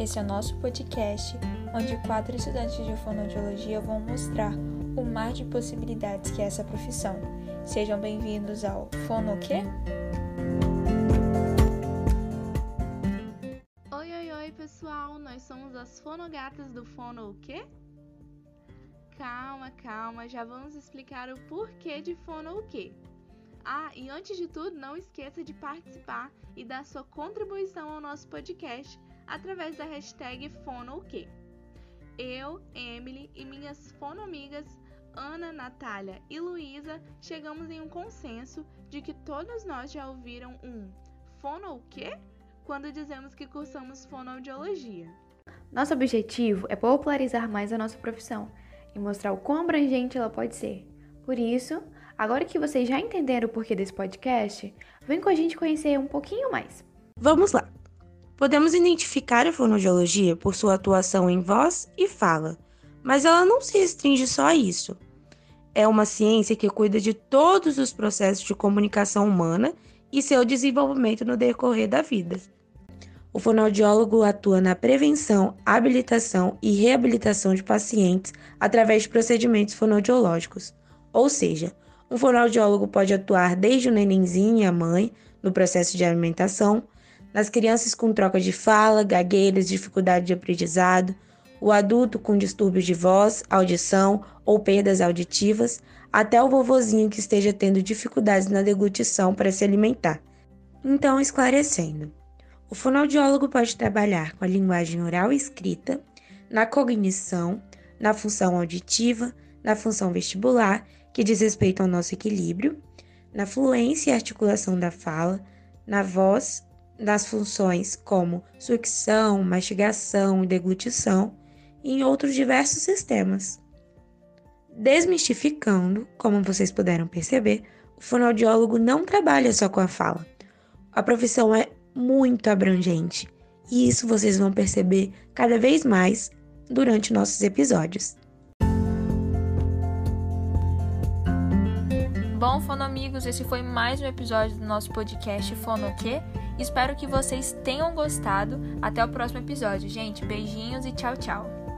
Esse é o nosso podcast, onde quatro estudantes de fonoaudiologia vão mostrar o mar de possibilidades que é essa profissão. Sejam bem-vindos ao Fono quê? Oi, oi, oi, pessoal! Nós somos as fonogatas do Fono quê? Calma, calma, já vamos explicar o porquê de fono quê. Ah, e antes de tudo, não esqueça de participar e dar sua contribuição ao nosso podcast através da hashtag FonoOQ. Eu, Emily e minhas fonoamigas Ana, Natália e Luísa chegamos em um consenso de que todos nós já ouviram um fono o quê? Quando dizemos que cursamos fonoaudiologia. Nosso objetivo é popularizar mais a nossa profissão e mostrar o quão abrangente ela pode ser. Por isso, agora que vocês já entenderam o porquê desse podcast, vem com a gente conhecer um pouquinho mais. Vamos lá! Podemos identificar a fonoaudiologia por sua atuação em voz e fala, mas ela não se restringe só a isso. É uma ciência que cuida de todos os processos de comunicação humana e seu desenvolvimento no decorrer da vida. O fonoaudiólogo atua na prevenção, habilitação e reabilitação de pacientes através de procedimentos fonoaudiológicos. Ou seja, um fonoaudiólogo pode atuar desde o nenenzinho e a mãe no processo de alimentação, nas crianças com troca de fala, gagueiras, dificuldade de aprendizado, o adulto com distúrbios de voz, audição ou perdas auditivas, até o vovozinho que esteja tendo dificuldades na deglutição para se alimentar. Então, esclarecendo, o fonoaudiólogo pode trabalhar com a linguagem oral e escrita, na cognição, na função auditiva, na função vestibular, que diz respeito ao nosso equilíbrio, na fluência e articulação da fala, na voz, das funções como sucção, mastigação e deglutição, e em outros diversos sistemas. Desmistificando, como vocês puderam perceber, o fonoaudiólogo não trabalha só com a fala. A profissão é muito abrangente e isso vocês vão perceber cada vez mais durante nossos episódios. Bom, fonoamigos, esse foi mais um episódio do nosso podcast Fono quê? Espero que vocês tenham gostado. Até o próximo episódio, gente. Beijinhos e tchau, tchau.